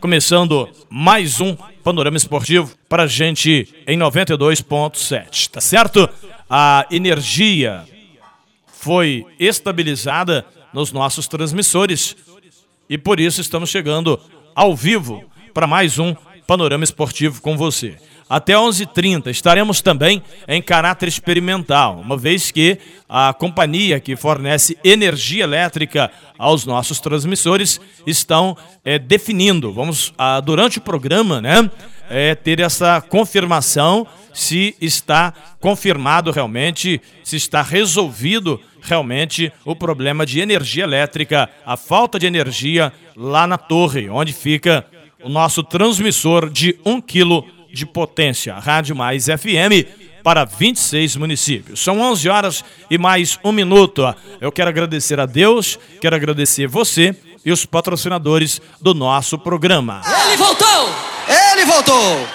começando mais um panorama esportivo para a gente em 92.7, tá certo? A energia foi estabilizada nos nossos transmissores e por isso estamos chegando ao vivo para mais um panorama esportivo com você até 11h30. Estaremos também em caráter experimental, uma vez que a companhia que fornece energia elétrica aos nossos transmissores estão é, definindo, vamos, ah, durante o programa, né, é, ter essa confirmação se está confirmado realmente, se está resolvido realmente o problema de energia elétrica, a falta de energia lá na torre, onde fica o nosso transmissor de 1 quilo de potência. Rádio Mais FM para 26 municípios. São 11 horas e mais um minuto. Eu quero agradecer a Deus, quero agradecer você e os patrocinadores do nosso programa. Ele voltou! Ele voltou!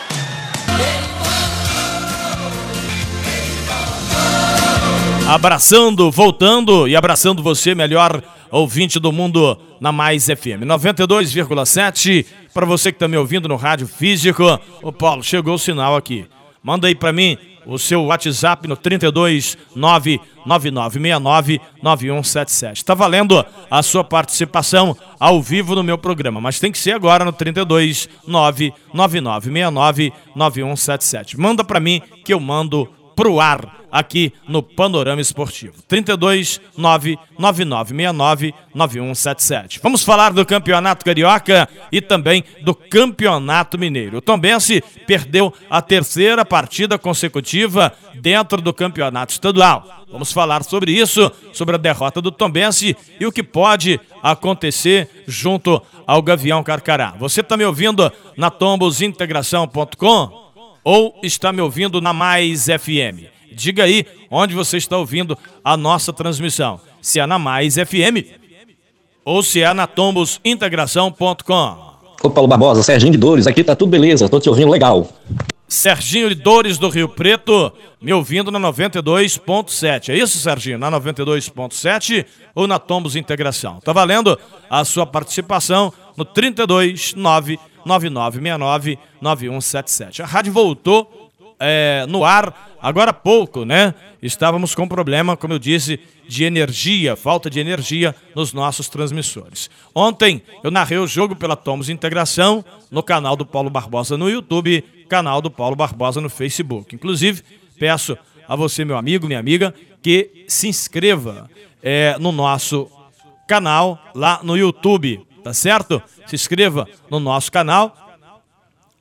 Abraçando, voltando e abraçando você, melhor ouvinte do mundo na Mais FM 92,7. Para você que está me ouvindo no rádio físico, o Paulo, chegou o sinal aqui. Manda aí para mim o seu WhatsApp no 32 99969 9177. Está valendo a sua participação ao vivo no meu programa, mas tem que ser agora no 32 99969 9177. Manda para mim que eu mando pro ar aqui no Panorama Esportivo. 32 99969 9177. Vamos falar do Campeonato Carioca e também do Campeonato Mineiro. O Tombense perdeu a terceira partida consecutiva dentro do Campeonato Estadual. Vamos falar sobre isso, sobre a derrota do Tombense e o que pode acontecer junto ao Gavião Carcará. Você está me ouvindo na tombosintegração.com ou está me ouvindo na Mais FM? Diga aí onde você está ouvindo a nossa transmissão. Se é na Mais FM ou se é na tombosintegração.com. Ô Paulo Barbosa, Serginho de Dores, aqui tá tudo beleza, tô te ouvindo legal. Serginho de Dores do Rio Preto, me ouvindo na 92.7. É isso, Serginho? Na 92.7 ou na Tombos Integração? Tá valendo a sua participação no 32 9969 9177. A rádio voltou é, no ar agora há pouco, né? Estávamos com problema, como eu disse, de energia, falta de energia nos nossos transmissores. Ontem eu narrei o jogo pela Tomos Integração no canal do Paulo Barbosa no YouTube, canal do Paulo Barbosa no Facebook. Inclusive, peço a você, meu amigo, minha amiga, que se inscreva é, no nosso canal lá no YouTube, tá certo? Se inscreva no nosso canal,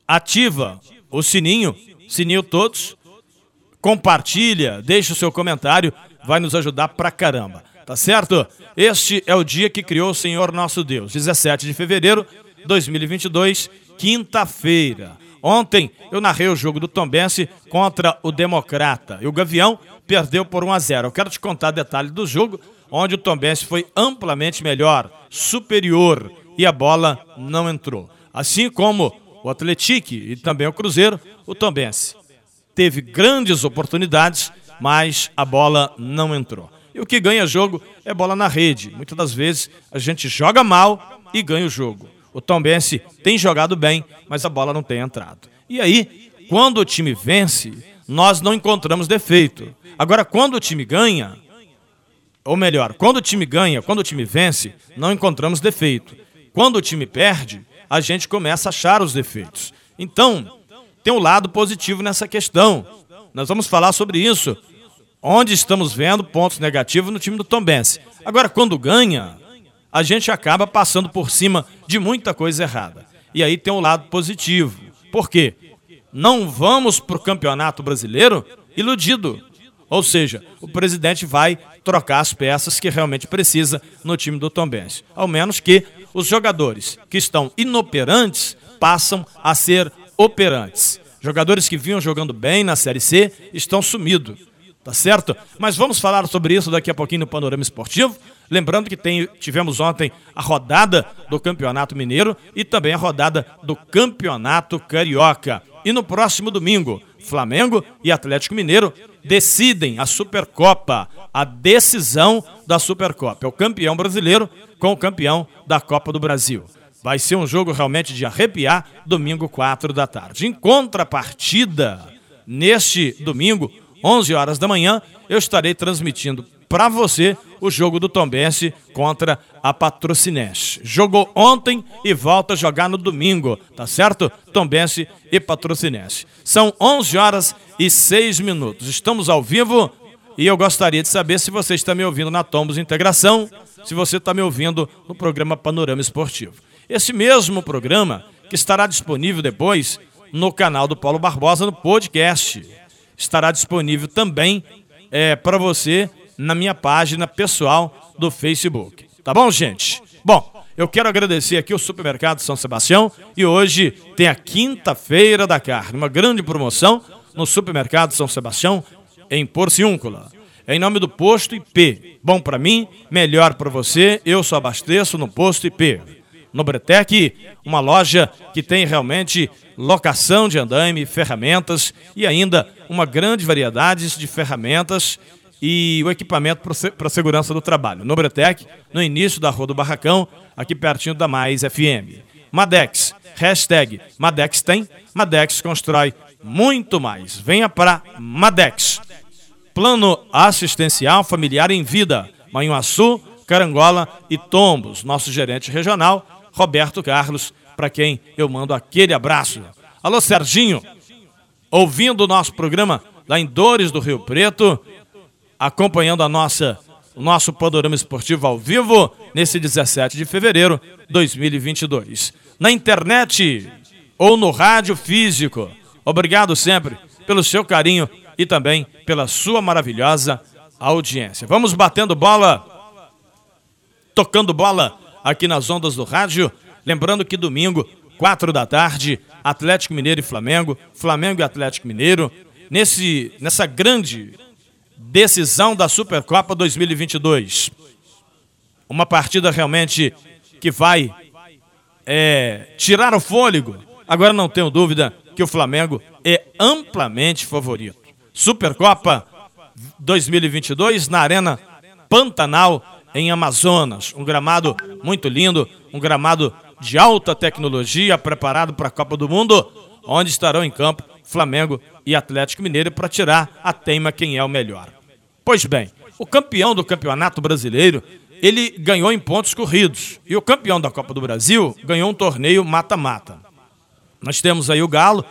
ativa o sininho sininho todos, compartilha, deixa o seu comentário, vai nos ajudar pra caramba. Tá certo? Este é o dia que criou o Senhor nosso Deus, 17 de fevereiro de 2022, quinta-feira. Ontem eu narrei o jogo do Tombense contra o Democrata e o Gavião perdeu por 1 a 0. Eu quero te contar detalhes do jogo, onde o Tombense foi amplamente melhor, superior e a bola não entrou. Assim como o Atlético e também o Cruzeiro, o Tombense teve grandes oportunidades, mas a bola não entrou. E o que ganha jogo é bola na rede. Muitas das vezes a gente joga mal e ganha o jogo. O Tombense tem jogado bem, mas a bola não tem entrado. E aí, quando o time vence, nós não encontramos defeito. Agora, quando o time ganha, ou melhor, quando o time ganha, quando o time vence, não encontramos defeito. Quando o time perde, a gente começa a achar os defeitos. Então, tem um lado positivo nessa questão. Nós vamos falar sobre isso. Onde estamos vendo pontos negativos no time do Tombense. Agora, quando ganha, a gente acaba passando por cima de muita coisa errada. E aí tem um lado positivo. Por quê? Não vamos para o Campeonato Brasileiro iludido. Ou seja, o presidente vai trocar as peças que realmente precisa no time do Tombense. Ao menos que os jogadores que estão inoperantes passam a ser operantes. Jogadores que vinham jogando bem na Série C estão sumidos, tá certo? Mas vamos falar sobre isso daqui a pouquinho no Panorama Esportivo. Lembrando que tem, tivemos ontem a rodada do Campeonato Mineiro e também a rodada do Campeonato Carioca. E no próximo domingo, Flamengo e Atlético Mineiro decidem a Supercopa, a decisão da Supercopa. É o campeão brasileiro com o campeão da Copa do Brasil. Vai ser um jogo realmente de arrepiar, domingo 4 da tarde. Em contrapartida, neste domingo, 11 horas da manhã, eu estarei transmitindo para você o jogo do Tombense contra a Patrocinense. Jogou ontem e volta a jogar no domingo, tá certo? Tombense e Patrocinense. São 11 horas e 6 minutos. Estamos ao vivo e eu gostaria de saber se você está me ouvindo na Tombos Integração, se você está me ouvindo no programa Panorama Esportivo. Esse mesmo programa que estará disponível depois no canal do Paulo Barbosa no podcast. Estará disponível também é, para você na minha página pessoal do Facebook. Tá bom, gente? Bom, eu quero agradecer aqui o Supermercado São Sebastião e hoje tem a quinta-feira da carne, uma grande promoção no Supermercado São Sebastião em Porciúncula. Em nome do Posto IP. Bom para mim, melhor para você. Eu só abasteço no Posto IP. No Bretec, uma loja que tem realmente locação de andaime, ferramentas e ainda uma grande variedade de ferramentas e o equipamento para segurança do trabalho. No Bretec, no início da Rua do Barracão, aqui pertinho da Mais FM. Madex, hashtag Madex tem, Madex constrói muito mais. Venha para Madex. Plano assistencial familiar em vida, Manhuaçu, Carangola e Tombos. Nosso gerente regional, Roberto Carlos, para quem eu mando aquele abraço. Alô, Serginho, ouvindo o nosso programa lá em Dores do Rio Preto, acompanhando a nossa, o nosso panorama esportivo ao vivo nesse 17 de fevereiro de 2022. Na internet ou no rádio físico. Obrigado sempre pelo seu carinho e também pela sua maravilhosa audiência. Vamos batendo bola, tocando bola aqui nas ondas do rádio. Lembrando que domingo, quatro da tarde, Atlético Mineiro e Flamengo, Flamengo e Atlético Mineiro, nesse, nessa grande decisão da Supercopa 2022. Uma partida realmente que vai é, tirar o fôlego. Agora não tenho dúvida que o Flamengo é amplamente favorito. Supercopa 2022 na Arena Pantanal, em Amazonas. Um gramado muito lindo, um gramado de alta tecnologia, preparado para a Copa do Mundo, onde estarão em campo Flamengo e Atlético Mineiro para tirar a teima quem é o melhor. Pois bem, o campeão do Campeonato Brasileiro, ele ganhou em pontos corridos. E o campeão da Copa do Brasil ganhou um torneio mata-mata. Nós temos aí o Galo,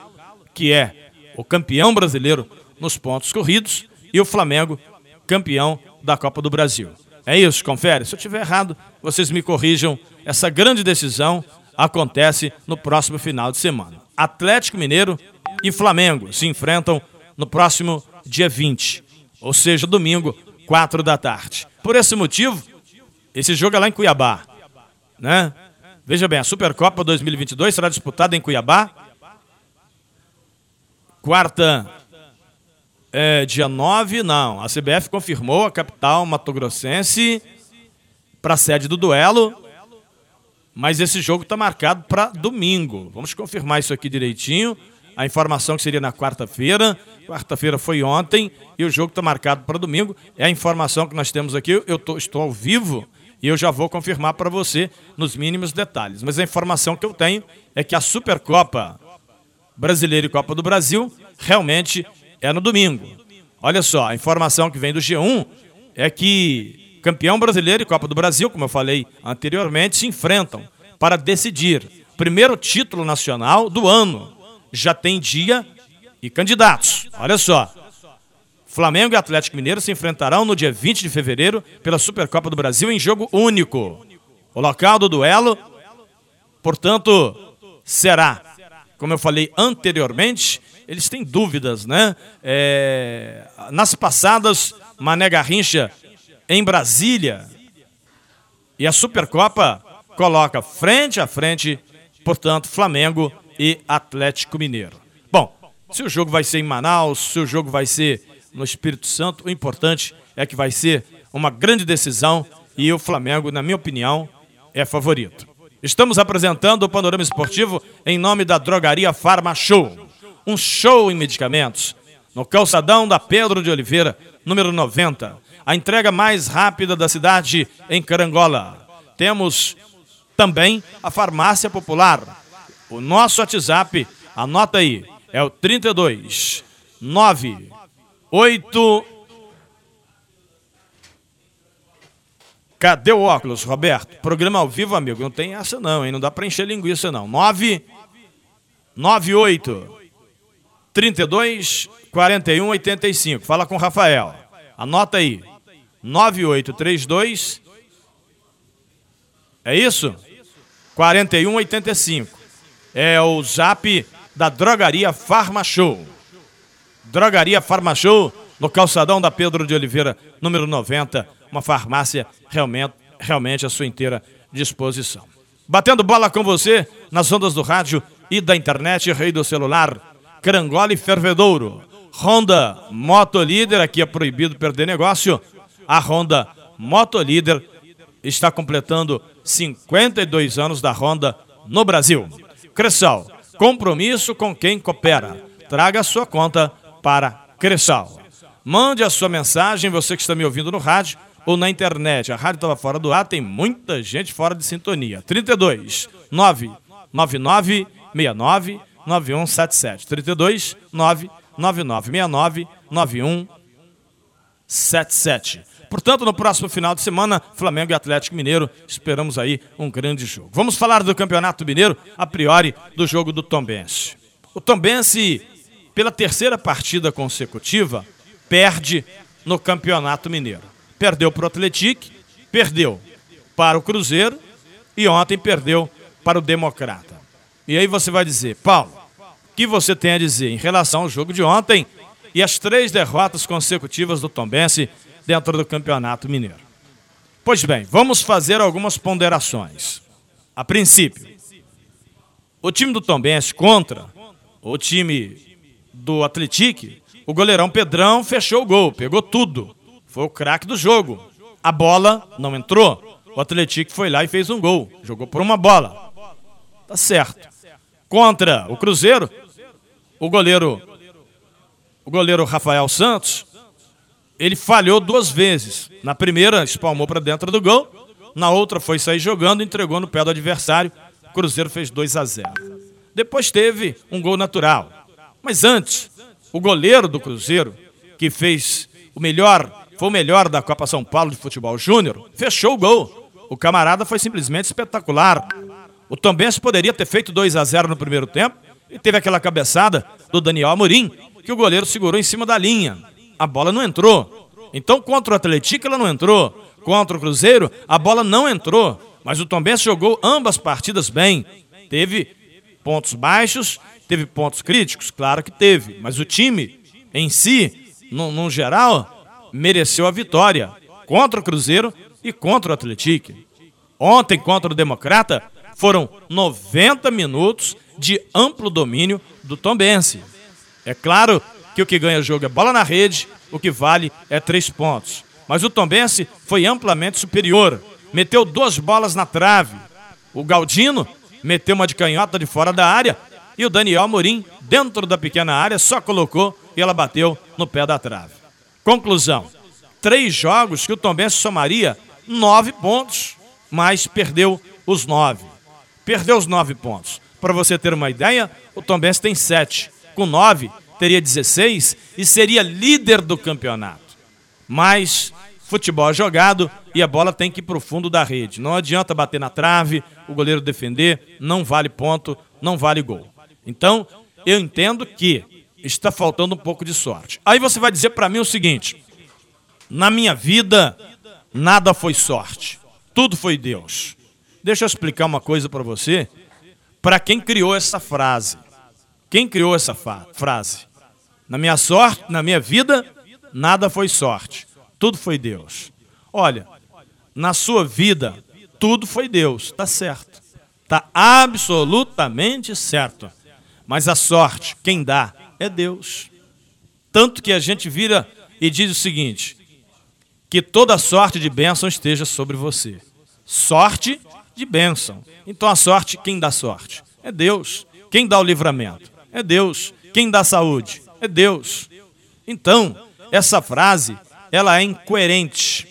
que é o campeão brasileiro nos pontos corridos, e o Flamengo, campeão da Copa do Brasil. É isso, confere. Se eu estiver errado, vocês me corrijam. Essa grande decisão acontece no próximo final de semana. Atlético Mineiro e Flamengo se enfrentam no próximo dia 20, ou seja, domingo, 4 da tarde. Por esse motivo, esse jogo é lá em Cuiabá, né? Veja bem, a Supercopa 2022 será disputada em Cuiabá. Quarta é, dia 9, não. A CBF confirmou a capital matogrossense para a sede do duelo. Mas esse jogo está marcado para domingo. Vamos confirmar isso aqui direitinho. A informação que seria na quarta-feira. Quarta-feira foi ontem e o jogo está marcado para domingo. É a informação que nós temos aqui. Eu tô, estou ao vivo e eu já vou confirmar para você nos mínimos detalhes. Mas a informação que eu tenho é que a Supercopa Brasileira e Copa do Brasil realmente é no domingo. Olha só, a informação que vem do G1 é que campeão brasileiro e Copa do Brasil, como eu falei anteriormente, se enfrentam para decidir. Primeiro título nacional do ano. Já tem dia e candidatos. Olha só. Flamengo e Atlético Mineiro se enfrentarão no dia 20 de fevereiro pela Supercopa do Brasil em jogo único. O local do duelo, portanto, será, como eu falei anteriormente, eles têm dúvidas, né? É, nas passadas, Mané Garrincha em Brasília e a Supercopa coloca frente a frente, portanto, Flamengo e Atlético Mineiro. Bom, se o jogo vai ser em Manaus, se o jogo vai ser no Espírito Santo, o importante é que vai ser uma grande decisão e o Flamengo, na minha opinião, é favorito. Estamos apresentando o Panorama Esportivo em nome da Drogaria Farma Show um show em medicamentos. No calçadão da Pedro de Oliveira, número 90. A entrega mais rápida da cidade em Carangola. Temos também a Farmácia Popular. O nosso WhatsApp, anota aí, é o 32 98 Cadê o óculos, Roberto? Programa ao vivo, amigo. Não tem essa não, hein? Não dá para encher linguiça não. 9 98 32 41 85. Fala com o Rafael. Anota aí. 9832 É isso? 41 85. É o Zap da Drogaria Farma Show. Drogaria Farma Show no calçadão da Pedro de Oliveira, número 90 uma farmácia realmente, realmente à sua inteira disposição. Batendo bola com você nas ondas do rádio e da internet, rei do celular, Crangole Fervedouro. Honda Motolíder, aqui é proibido perder negócio. A Honda Motolíder está completando 52 anos da Honda no Brasil. Cressal, compromisso com quem coopera. Traga a sua conta para Cressal. Mande a sua mensagem, você que está me ouvindo no rádio, ou na internet. A rádio estava fora do ar, tem muita gente fora de sintonia. 32 999 69 9177. 32 999 69 9177. Portanto, no próximo final de semana, Flamengo e Atlético Mineiro, esperamos aí um grande jogo. Vamos falar do Campeonato Mineiro, a priori do jogo do Tombense. O Tombense, pela terceira partida consecutiva, perde no Campeonato Mineiro perdeu para o Atlético, perdeu para o Cruzeiro e ontem perdeu para o Democrata. E aí você vai dizer, Paulo, o que você tem a dizer em relação ao jogo de ontem e as três derrotas consecutivas do Tombense dentro do Campeonato Mineiro? Pois bem, vamos fazer algumas ponderações. A princípio, o time do Tombense contra o time do Atlético, o goleirão Pedrão fechou o gol, pegou tudo. Foi o craque do jogo. A bola não entrou. O Atlético foi lá e fez um gol. Jogou por uma bola. Tá certo. Contra o Cruzeiro, o goleiro o goleiro Rafael Santos, ele falhou duas vezes. Na primeira, espalmou para dentro do gol. Na outra, foi sair jogando, entregou no pé do adversário. O Cruzeiro fez 2 a 0. Depois teve um gol natural. Mas antes, o goleiro do Cruzeiro, que fez o melhor foi o melhor da Copa São Paulo de Futebol Júnior, fechou o gol. O camarada foi simplesmente espetacular. O Tombense poderia ter feito 2 a 0 no primeiro tempo e teve aquela cabeçada do Daniel Amorim, que o goleiro segurou em cima da linha. A bola não entrou. Então, contra o Atlético, ela não entrou. Contra o Cruzeiro, a bola não entrou. Mas o Tombense jogou ambas partidas bem. Teve pontos baixos, teve pontos críticos, claro que teve. Mas o time em si, no, no geral, mereceu a vitória contra o Cruzeiro e contra o Atlético. Ontem, contra o Democrata, foram 90 minutos de amplo domínio do Tombense. É claro que o que ganha jogo é bola na rede, o que vale é três pontos. Mas o Tombense foi amplamente superior. Meteu duas bolas na trave. O Galdino meteu uma de canhota de fora da área e o Daniel Amorim, dentro da pequena área, só colocou e ela bateu no pé da trave. Conclusão: três jogos que o Tombense somaria nove pontos, mas perdeu os nove. Perdeu os nove pontos. Para você ter uma ideia, o Tombense tem sete. Com nove, teria 16 e seria líder do campeonato. Mas futebol é jogado e a bola tem que ir para o fundo da rede. Não adianta bater na trave, o goleiro defender, não vale ponto, não vale gol. Então, eu entendo que está faltando um pouco de sorte. Aí você vai dizer para mim o seguinte: na minha vida, nada foi sorte, tudo foi Deus. Deixa eu explicar uma coisa para você, para quem criou essa frase. Quem criou essa frase? Na minha sorte, na minha vida, nada foi sorte, tudo foi Deus. Olha, na sua vida, tudo foi Deus, tá certo. Tá absolutamente certo. Mas a sorte, quem dá é Deus. Tanto que a gente vira e diz o seguinte: que toda sorte de bênção esteja sobre você. Sorte de bênção. Então a sorte, quem dá sorte? É Deus. Quem dá o livramento? É Deus. Quem dá saúde? É Deus. Então, essa frase, ela é incoerente.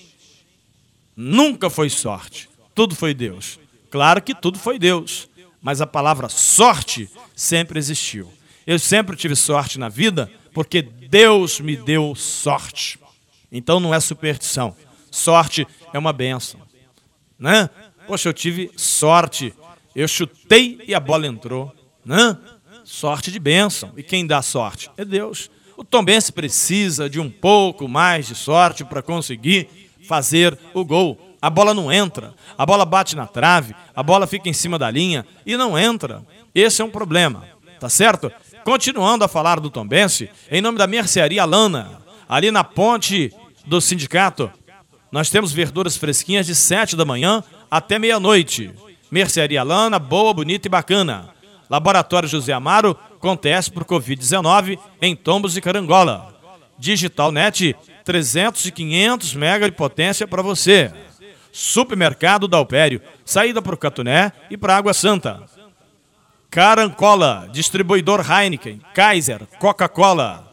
Nunca foi sorte. Tudo foi Deus. Claro que tudo foi Deus, mas a palavra sorte sempre existiu. Eu sempre tive sorte na vida porque Deus me deu sorte. Então não é superstição. Sorte é uma benção. Né? Poxa, eu tive sorte. Eu chutei e a bola entrou. Né? Sorte de bênção. E quem dá sorte? É Deus. O Tombense precisa de um pouco mais de sorte para conseguir fazer o gol. A bola não entra, a bola bate na trave, a bola fica em cima da linha e não entra. Esse é um problema, tá certo? Continuando a falar do Tombense, em nome da mercearia Lana, ali na ponte do sindicato, nós temos verduras fresquinhas de 7 da manhã até meia-noite. Mercearia Lana, boa, bonita e bacana. Laboratório José Amaro, com teste por Covid-19 em Tombos e Carangola. Digital Net, 300 e 500 mega de potência para você. Supermercado Dalpério, saída para o Catuné e para Água Santa. Carancola, distribuidor Heineken, Kaiser, Coca-Cola.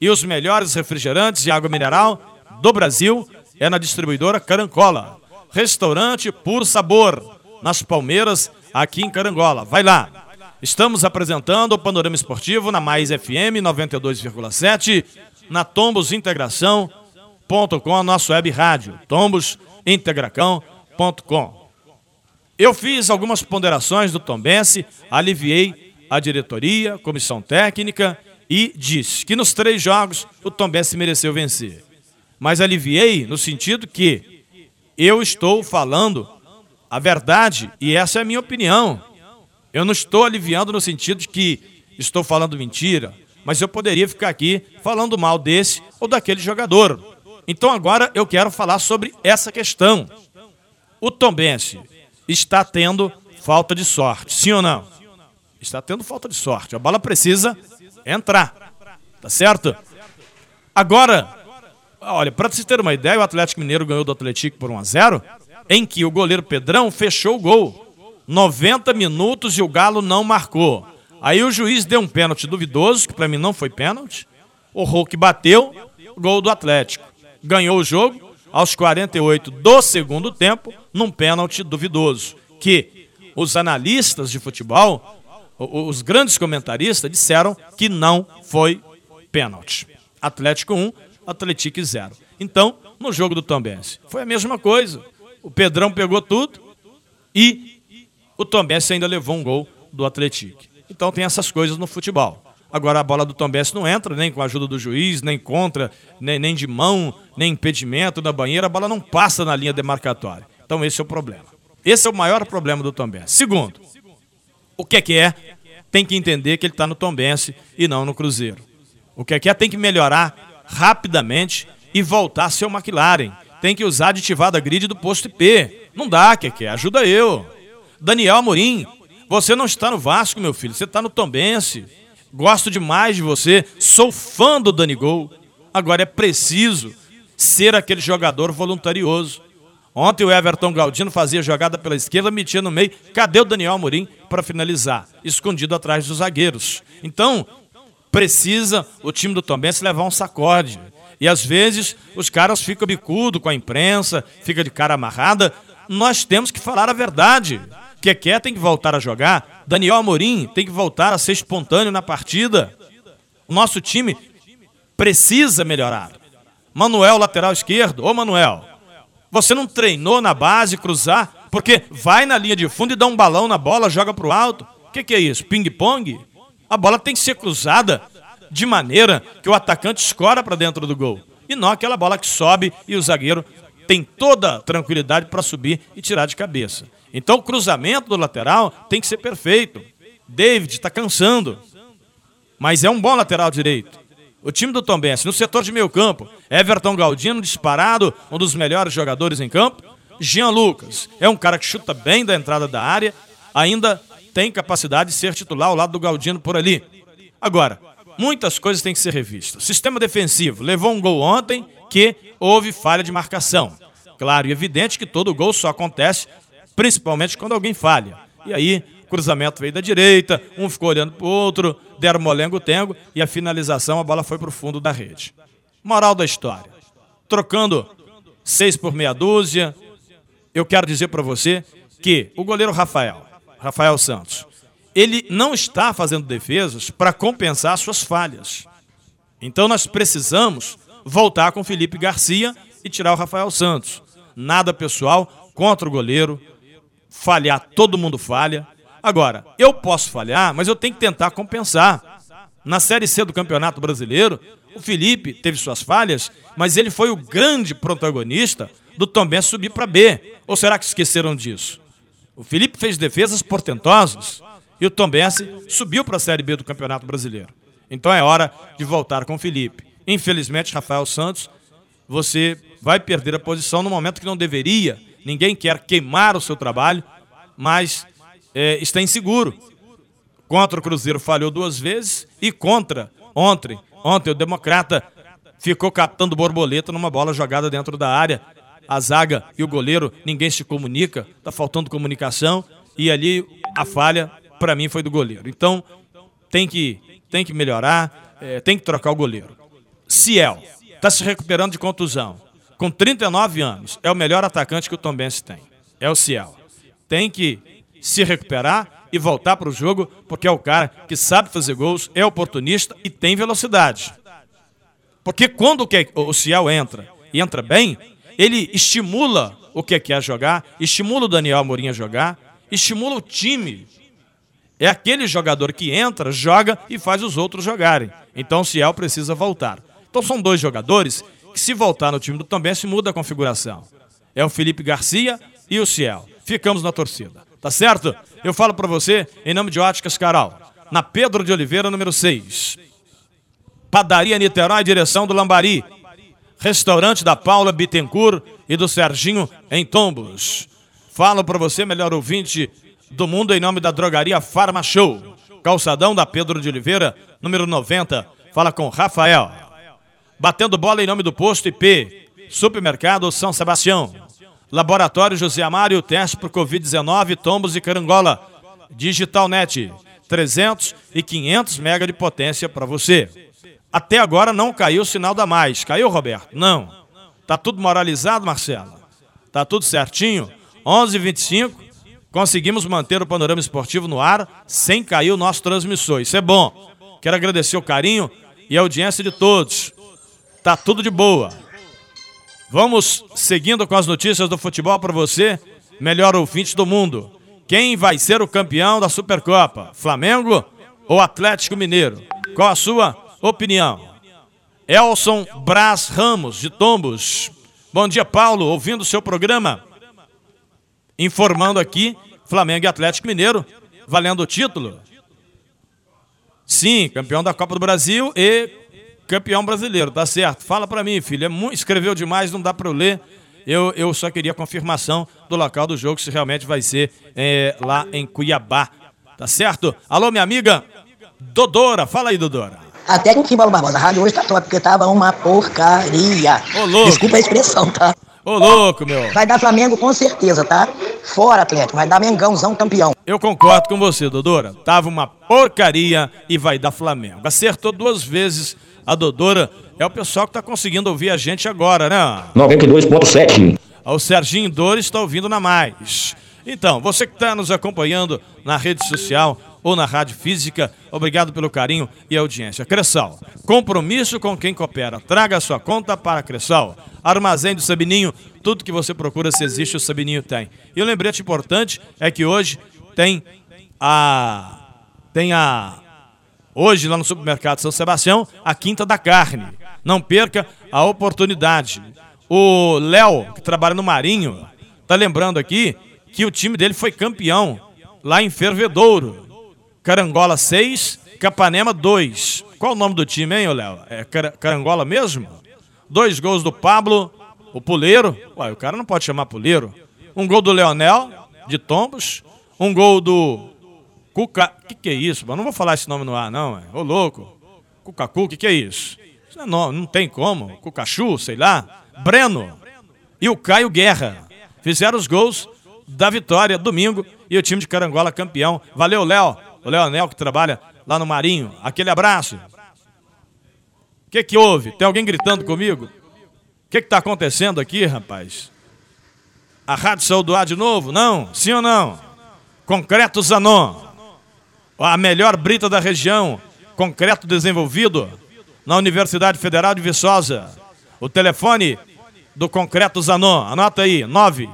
E os melhores refrigerantes e água mineral do Brasil é na distribuidora Carancola. Restaurante Por Sabor, nas Palmeiras, aqui em Carangola. Vai lá. Estamos apresentando o Panorama Esportivo na Mais FM 92,7, na Tombos a nossa web rádio, tombosintegracão.com. Eu fiz algumas ponderações do Tombense, aliviei a diretoria, comissão técnica e disse que nos três jogos o Tombense mereceu vencer. Mas aliviei no sentido que eu estou falando a verdade e essa é a minha opinião. Eu não estou aliviando no sentido de que estou falando mentira, mas eu poderia ficar aqui falando mal desse ou daquele jogador. Então agora eu quero falar sobre essa questão. O Tombense está tendo falta de sorte, sim ou não? Está tendo falta de sorte. A bola precisa entrar. Tá certo? Agora, olha, para você ter uma ideia, o Atlético Mineiro ganhou do Atlético por 1 a 0, em que o goleiro Pedrão fechou o gol. 90 minutos e o Galo não marcou. Aí o juiz deu um pênalti duvidoso, que para mim não foi pênalti. O Hulk bateu, gol do Atlético. Ganhou o jogo aos 48 do segundo tempo, num pênalti duvidoso. Que os analistas de futebol, os grandes comentaristas, disseram que não foi pênalti. Atlético 1, Atlético 0. Então, no jogo do Tombense, foi a mesma coisa. O Pedrão pegou tudo e o Tombense ainda levou um gol do Atlético. Então tem essas coisas no futebol. Agora a bola do Tombense não entra nem com a ajuda do juiz, nem contra, nem, nem de mão, nem impedimento da banheira, a bola não passa na linha demarcatória. Então esse é o problema. Esse é o maior problema do Tombense. Segundo, o que é que é? Tem que entender que ele está no Tombense e não no Cruzeiro. O que é que é? Tem que melhorar rapidamente e voltar a ser o McLaren. Tem que usar aditivada grid do posto IP. Não dá, que é que é? Ajuda eu. Daniel Amorim, você não está no Vasco, meu filho, você está no Tombense. Gosto demais de você, sou fã do Dani Gol. Agora é preciso ser aquele jogador voluntarioso. Ontem o Everton Galdino fazia jogada pela esquerda, metia no meio. Cadê o Daniel Amorim para finalizar? Escondido atrás dos zagueiros. Então, precisa o time do Tombense levar um sacode. E às vezes os caras ficam bicudo com a imprensa, fica de cara amarrada. Nós temos que falar a verdade. Keké tem que voltar a jogar. Daniel Amorim tem que voltar a ser espontâneo na partida. O nosso time precisa melhorar. Manuel, lateral esquerdo. Ô, Manuel, você não treinou na base cruzar? Porque vai na linha de fundo e dá um balão na bola, joga pro alto. O que, que é isso? Ping-pong? A bola tem que ser cruzada de maneira que o atacante escora para dentro do gol. E não aquela bola que sobe e o zagueiro tem toda tranquilidade para subir e tirar de cabeça. Então o cruzamento do lateral tem que ser perfeito. David está cansando, mas é um bom lateral direito. O time do Tombense, no setor de meio campo, Everton Galdino disparado, um dos melhores jogadores em campo. Jean Lucas é um cara que chuta bem da entrada da área, ainda tem capacidade de ser titular ao lado do Galdino por ali. Agora, muitas coisas têm que ser revistas. Sistema defensivo levou um gol ontem que houve falha de marcação. Claro e evidente que todo gol só acontece principalmente quando alguém falha. E aí, cruzamento veio da direita, um ficou olhando para o outro, deram molengo-tengo e a finalização, a bola foi para o fundo da rede. Moral da história. Trocando seis por meia dúzia, eu quero dizer para você que o goleiro Rafael, Rafael Santos, ele não está fazendo defesas para compensar suas falhas. Então nós precisamos voltar com Felipe Garcia e tirar o Rafael Santos. Nada pessoal contra o goleiro. Falhar, todo mundo falha. Agora, eu posso falhar, mas eu tenho que tentar compensar. Na Série C do Campeonato Brasileiro, o Felipe teve suas falhas, mas ele foi o grande protagonista do Tombense subir para B. Ou será que esqueceram disso? O Felipe fez defesas portentosas e o Tombense subiu para a Série B do Campeonato Brasileiro. Então é hora de voltar com o Felipe. Infelizmente, Rafael Santos, você vai perder a posição no momento que não deveria. Ninguém quer queimar o seu trabalho, mas é, está inseguro. Contra o Cruzeiro falhou duas vezes e contra ontem, ontem o Democrata ficou captando borboleta numa bola jogada dentro da área. A zaga e o goleiro, ninguém se comunica, está faltando comunicação e ali a falha para mim foi do goleiro. Então tem que tem que melhorar, é, tem que trocar o goleiro. Ciel está se recuperando de contusão. Com 39 anos, é o melhor atacante que o Tombense tem. É o Ciel. Tem que se recuperar e voltar para o jogo, porque é o cara que sabe fazer gols, é oportunista e tem velocidade. Porque quando o Ciel entra e entra bem, ele estimula o que quer jogar, estimula o Daniel Amorim a jogar, estimula o time é aquele jogador que entra, joga e faz os outros jogarem. Então o Ciel precisa voltar. Então são dois jogadores que, se voltar no time do Tombense, muda a configuração. É o Felipe Garcia e o Ciel. Ficamos na torcida. Tá certo? Eu falo para você em nome de Óticas Caral. Na Pedro de Oliveira, número 6. Padaria Niterói, direção do Lambari. Restaurante da Paula Bittencourt e do Serginho em Tombos. Falo para você, melhor ouvinte, do mundo em nome da drogaria Farma Show. Calçadão da Pedro de Oliveira, número 90. Fala com Rafael. Batendo bola em nome do posto IP. Supermercado São Sebastião. Laboratório José Amário, teste para Covid-19, tombos e carangola. Digitalnet, 300 e 500 mega de potência para você. Até agora não caiu o sinal da mais. Caiu, Roberto? Não. Tá tudo moralizado, Marcelo? Tá tudo certinho? 11:25 conseguimos manter o panorama esportivo no ar sem cair o nosso transmissor. Isso é bom. Quero agradecer o carinho e a audiência de todos. Tá tudo de boa. Vamos seguindo com as notícias do futebol para você, melhor ouvinte do mundo. Quem vai ser o campeão da Supercopa? Flamengo ou Atlético Mineiro? Qual a sua opinião? Elson Braz Ramos, de Tombos. Bom dia, Paulo, ouvindo o seu programa informando aqui Flamengo e Atlético Mineiro, valendo o título. Sim, campeão da Copa do Brasil e campeão brasileiro, tá certo. Fala para mim, filho, é muito, escreveu demais, não dá para eu ler. Eu, eu só queria confirmação do local do jogo, se realmente vai ser é, lá em Cuiabá. Tá certo? Alô, minha amiga Dodora. Fala aí, Dodora. Até que Paulo Barbosa, a rádio hoje tá top, porque tava uma porcaria. Ô, Desculpa a expressão, tá? Ô, louco, meu. Vai dar Flamengo com certeza, tá? Fora, Atlético. Vai dar Mengãozão campeão. Eu concordo com você, Dodora. Tava uma porcaria e vai dar Flamengo. Acertou duas vezes a Dodora. É o pessoal que tá conseguindo ouvir a gente agora, né? 92.7. O Serginho Dores está ouvindo na mais. Então, você que está nos acompanhando na rede social, ou na rádio física. Obrigado pelo carinho e audiência. Cressal, compromisso com quem coopera. Traga a sua conta para Cressal. Armazém do Sabininho, tudo que você procura, se existe, o Sabininho tem. E o um lembrete importante é que hoje tem a. Tem a. Hoje, lá no supermercado São Sebastião, a Quinta da Carne. Não perca a oportunidade. O Léo, que trabalha no Marinho, tá lembrando aqui que o time dele foi campeão lá em Fervedouro. Carangola 6, Capanema 2. Qual o nome do time, hein, Léo? É Carangola mesmo? Dois gols do Pablo, o Puleiro. Uai, o cara não pode chamar Puleiro. Um gol do Leonel, de Tombos. Um gol do Cuca. O que, que é isso? Mano? Não vou falar esse nome no ar, não. É. Ô, louco. Cucacu, o que, que é isso? Isso não, não tem como. Cucachu, sei lá. Breno. E o Caio Guerra. Fizeram os gols da vitória domingo e o time de Carangola campeão. Valeu, Léo o Leonel que trabalha lá no Marinho. Aquele abraço. O que, que houve? Tem alguém gritando comigo? O que está acontecendo aqui, rapaz? A Rádio saiu do ar de novo? Não? Sim ou não? Concreto Zanon. A melhor brita da região. Concreto desenvolvido na Universidade Federal de Viçosa. O telefone do Concreto Zanon. Anota aí. 9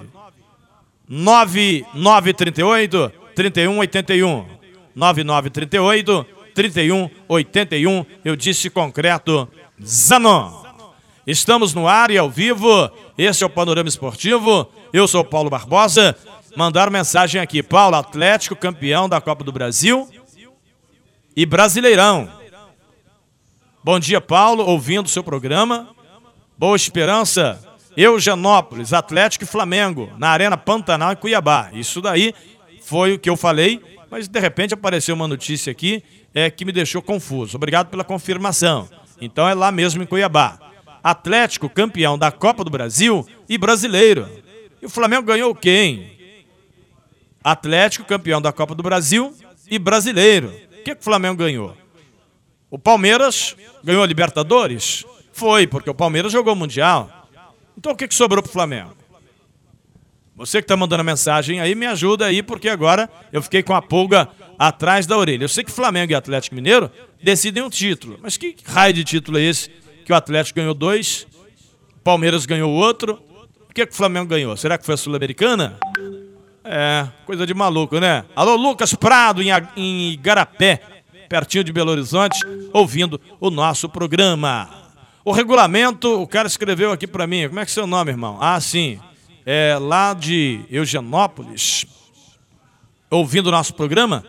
9938 3181. 9938 3181. Eu disse concreto Zanon. Estamos no ar e ao vivo. Este é o Panorama Esportivo. Eu sou Paulo Barbosa. Mandar mensagem aqui. Paulo, Atlético campeão da Copa do Brasil e Brasileirão. Bom dia, Paulo, ouvindo o seu programa. Boa Esperança, Eugenópolis, Atlético e Flamengo, na Arena Pantanal em Cuiabá. Isso daí foi o que eu falei, mas de repente apareceu uma notícia aqui é, que me deixou confuso. Obrigado pela confirmação. Então é lá mesmo em Cuiabá. Atlético campeão da Copa do Brasil e brasileiro. E o Flamengo ganhou quem? Atlético campeão da Copa do Brasil e brasileiro. O que, que o Flamengo ganhou? O Palmeiras ganhou a Libertadores? Foi, porque o Palmeiras jogou o Mundial. Então o que, que sobrou para o Flamengo? Você que está mandando mensagem aí, me ajuda aí, porque agora eu fiquei com a pulga atrás da orelha. Eu sei que Flamengo e Atlético Mineiro decidem um título, mas que raio de título é esse que o Atlético ganhou dois, Palmeiras ganhou outro. O que, que o Flamengo ganhou? Será que foi a Sul-Americana? É, coisa de maluco, né? Alô, Lucas Prado, em, em Igarapé, pertinho de Belo Horizonte, ouvindo o nosso programa. O regulamento, o cara escreveu aqui para mim. Como é que é seu nome, irmão? Ah, sim. É lá de Eugenópolis, ouvindo o nosso programa.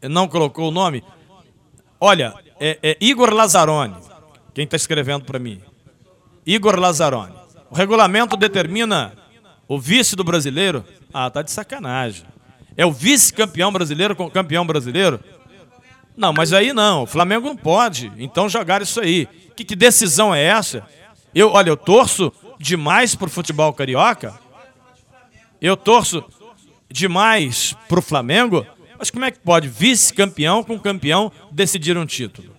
Não colocou o nome. Olha, é, é Igor Lazzaroni. Quem está escrevendo para mim? Igor Lazzaroni. O regulamento determina o vice do brasileiro. Ah, tá de sacanagem. É o vice-campeão brasileiro com campeão brasileiro? Não, mas aí não. O Flamengo não pode. Então jogar isso aí. Que, que decisão é essa? Eu, olha, eu torço demais pro futebol carioca. Eu torço demais pro Flamengo. Mas como é que pode vice-campeão com campeão decidir um título?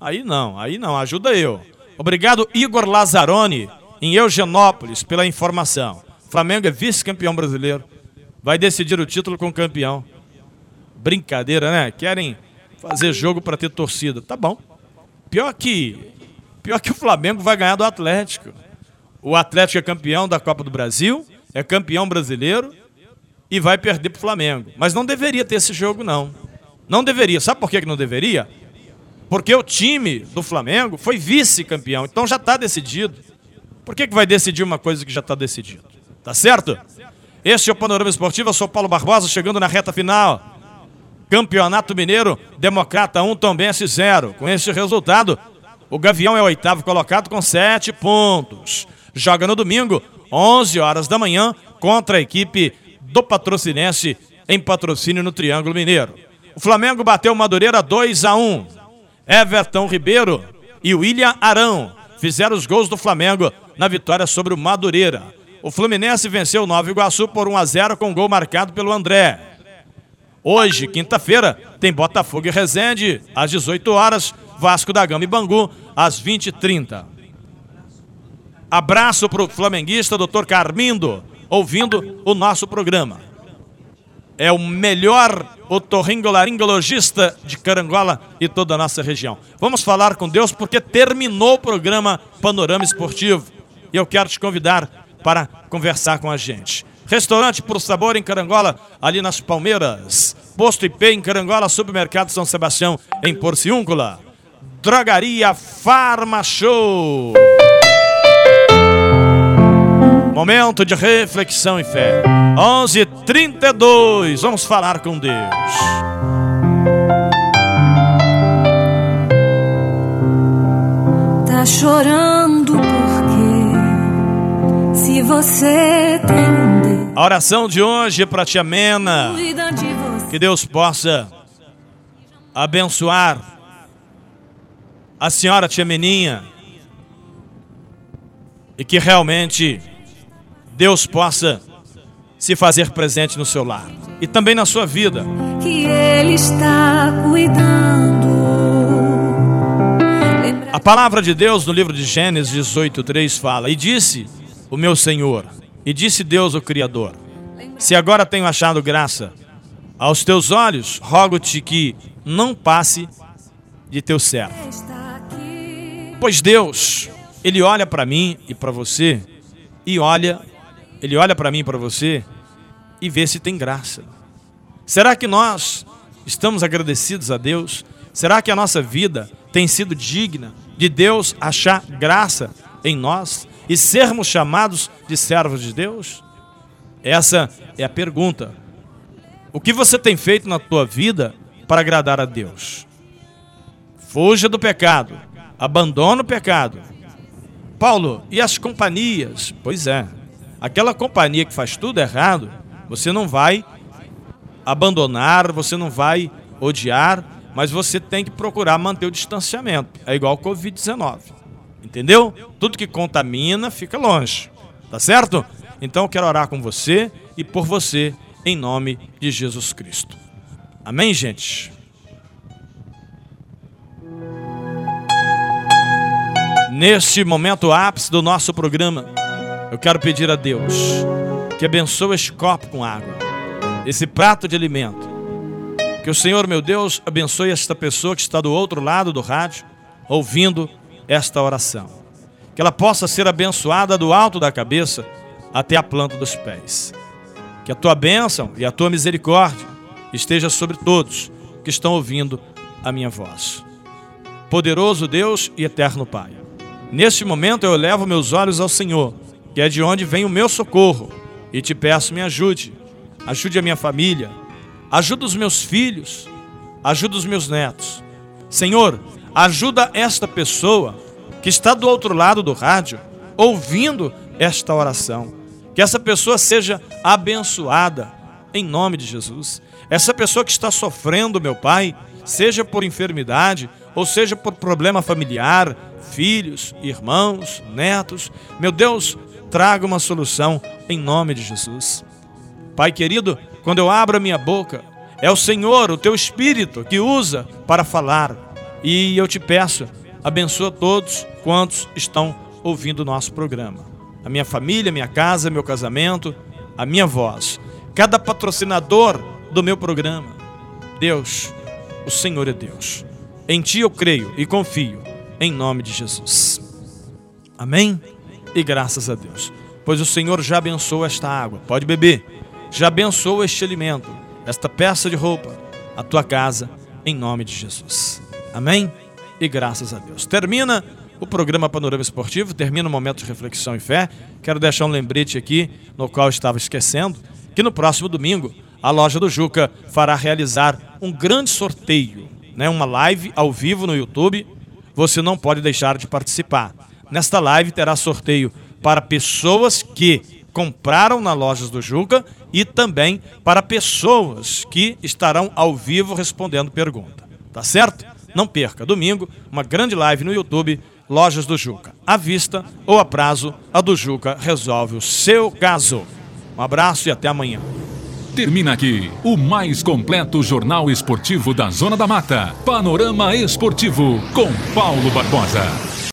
Aí não, aí não, ajuda eu. Obrigado, Igor Lazzaroni, em Eugenópolis, pela informação. Flamengo é vice-campeão brasileiro. Vai decidir o título com o campeão. Brincadeira, né? Querem fazer jogo para ter torcida. Tá bom. Pior que, pior que o Flamengo vai ganhar do Atlético. O Atlético é campeão da Copa do Brasil, é campeão brasileiro e vai perder para o Flamengo. Mas não deveria ter esse jogo, não. Não deveria. Sabe por que não deveria? Porque o time do Flamengo foi vice-campeão, então já está decidido. Por que, que vai decidir uma coisa que já está decidida? Tá certo? Este é o Panorama Esportivo, eu sou Paulo Barbosa, chegando na reta final. Campeonato Mineiro, Democrata 1, Tombense 0. Com esse resultado, o Gavião é o oitavo colocado com sete pontos. Joga no domingo, 11 horas da manhã, contra a equipe do Patrocinense em patrocínio no Triângulo Mineiro. O Flamengo bateu o Madureira 2 a 1. Everton Ribeiro e William Arão fizeram os gols do Flamengo na vitória sobre o Madureira. O Fluminense venceu o Nova Iguaçu por 1 a 0 com gol marcado pelo André. Hoje, quinta-feira, tem Botafogo e Resende às 18 horas, Vasco da Gama e Bangu às 20h30. Abraço para o flamenguista Dr. Carmindo, ouvindo o nosso programa é o melhor otorringolaringologista de Carangola e toda a nossa região. Vamos falar com Deus porque terminou o programa Panorama Esportivo e eu quero te convidar para conversar com a gente. Restaurante Por Sabor em Carangola, ali nas Palmeiras. Posto IP em Carangola, Supermercado São Sebastião em Porciúncula. Drogaria Farma Show. Momento de reflexão e fé. 11:32. Vamos falar com Deus. Tá chorando se você tem A oração de hoje é para tia Mena. Que Deus possa abençoar a senhora tia Meninha. E que realmente Deus possa se fazer presente no seu lar e também na sua vida. que Ele está cuidando. A palavra de Deus no livro de Gênesis 18:3 fala: "E disse o meu Senhor: E disse Deus, o Criador: Se agora tenho achado graça aos teus olhos, rogo-te que não passe de teu servo. Pois Deus, ele olha para mim e para você e olha, ele olha para mim e para você e vê se tem graça. Será que nós estamos agradecidos a Deus? Será que a nossa vida tem sido digna de Deus achar graça em nós e sermos chamados de servos de Deus? Essa é a pergunta. O que você tem feito na tua vida para agradar a Deus? Fuja do pecado, abandona o pecado. Paulo, e as companhias? Pois é, aquela companhia que faz tudo errado, você não vai abandonar, você não vai odiar, mas você tem que procurar manter o distanciamento. É igual ao Covid-19. Entendeu? Tudo que contamina fica longe. Tá certo? Então eu quero orar com você e por você em nome de Jesus Cristo. Amém, gente? Neste momento ápice do nosso programa, eu quero pedir a Deus que abençoe este copo com água, esse prato de alimento. Que o Senhor, meu Deus, abençoe esta pessoa que está do outro lado do rádio, ouvindo esta oração. Que ela possa ser abençoada do alto da cabeça até a planta dos pés. Que a tua bênção e a tua misericórdia esteja sobre todos que estão ouvindo a minha voz. Poderoso Deus e eterno Pai. Neste momento eu elevo meus olhos ao Senhor, que é de onde vem o meu socorro, e te peço, me ajude. Ajude a minha família, ajuda os meus filhos, ajuda os meus netos. Senhor, ajuda esta pessoa que está do outro lado do rádio, ouvindo esta oração. Que essa pessoa seja abençoada em nome de Jesus. Essa pessoa que está sofrendo, meu Pai, seja por enfermidade ou seja por problema familiar, filhos, irmãos, netos, meu Deus, traga uma solução em nome de Jesus. Pai querido, quando eu abro a minha boca, é o Senhor, o teu Espírito, que usa para falar. E eu te peço, abençoa todos quantos estão ouvindo o nosso programa. A minha família, minha casa, meu casamento, a minha voz. Cada patrocinador do meu programa. Deus, o Senhor é Deus. Em Ti eu creio e confio, em nome de Jesus. Amém? E graças a Deus. Pois o Senhor já abençoou esta água. Pode beber. Já abençoou este alimento, esta peça de roupa, a tua casa, em nome de Jesus. Amém? E graças a Deus. Termina o programa Panorama Esportivo, termina o momento de reflexão e fé. Quero deixar um lembrete aqui, no qual eu estava esquecendo, que no próximo domingo a loja do Juca fará realizar um grande sorteio, né, uma live ao vivo no YouTube. Você não pode deixar de participar. Nesta live terá sorteio para pessoas que compraram na lojas do Juca e também para pessoas que estarão ao vivo respondendo pergunta. Tá certo? Não perca, domingo, uma grande live no YouTube, Lojas do Juca. À vista ou a prazo, a do Juca resolve o seu caso. Um abraço e até amanhã. Termina aqui o mais completo jornal esportivo da Zona da Mata. Panorama Esportivo com Paulo Barbosa.